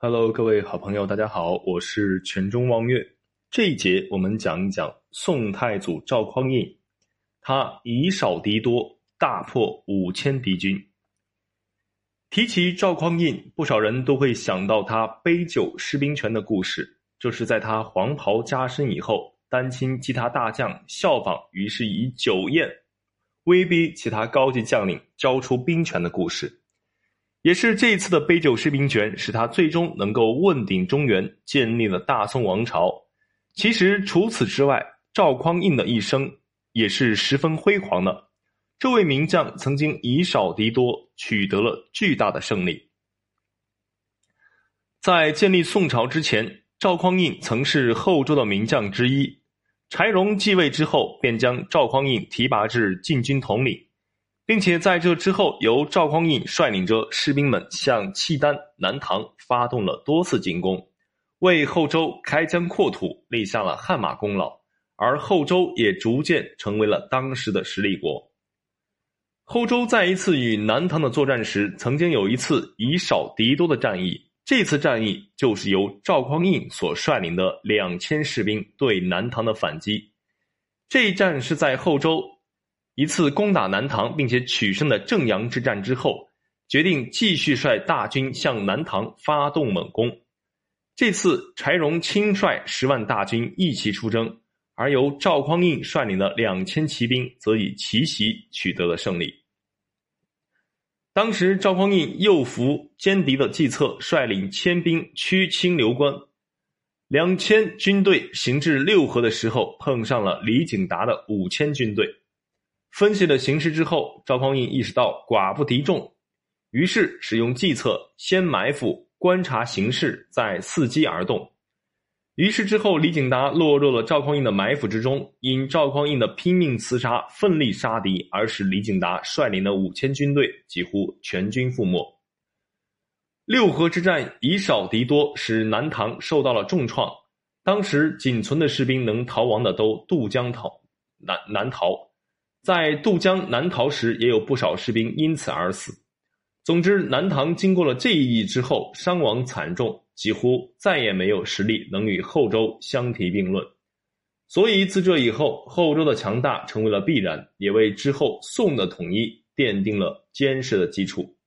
Hello，各位好朋友，大家好，我是全中望月。这一节我们讲一讲宋太祖赵匡胤，他以少敌多，大破五千敌军。提起赵匡胤，不少人都会想到他杯酒释兵权的故事，就是在他黄袍加身以后，担心其他大将效仿，于是以酒宴威逼其他高级将领交出兵权的故事。也是这一次的杯酒释兵权，使他最终能够问鼎中原，建立了大宋王朝。其实除此之外，赵匡胤的一生也是十分辉煌的。这位名将曾经以少敌多，取得了巨大的胜利。在建立宋朝之前，赵匡胤曾是后周的名将之一。柴荣继位之后，便将赵匡胤提拔至禁军统领。并且在这之后，由赵匡胤率领着士兵们向契丹、南唐发动了多次进攻，为后周开疆扩土立下了汗马功劳，而后周也逐渐成为了当时的实力国。后周在一次与南唐的作战时，曾经有一次以少敌多的战役，这次战役就是由赵匡胤所率领的两千士兵对南唐的反击。这一战是在后周。一次攻打南唐并且取胜的正阳之战之后，决定继续率大军向南唐发动猛攻。这次柴荣亲率十万大军一齐出征，而由赵匡胤率领的两千骑兵则以奇袭取得了胜利。当时赵匡胤又服歼敌的计策，率领千兵驱清流关。两千军队行至六合的时候，碰上了李景达的五千军队。分析了形势之后，赵匡胤意识到寡不敌众，于是使用计策，先埋伏，观察形势，再伺机而动。于是之后，李景达落入了赵匡胤的埋伏之中，因赵匡胤的拼命厮杀、奋力杀敌，而使李景达率领的五千军队几乎全军覆没。六合之战以少敌多，使南唐受到了重创。当时仅存的士兵能逃亡的都渡江逃南南逃。在渡江南逃时，也有不少士兵因此而死。总之，南唐经过了这一役之后，伤亡惨重，几乎再也没有实力能与后周相提并论。所以，自这以后，后周的强大成为了必然，也为之后宋的统一奠定了坚实的基础。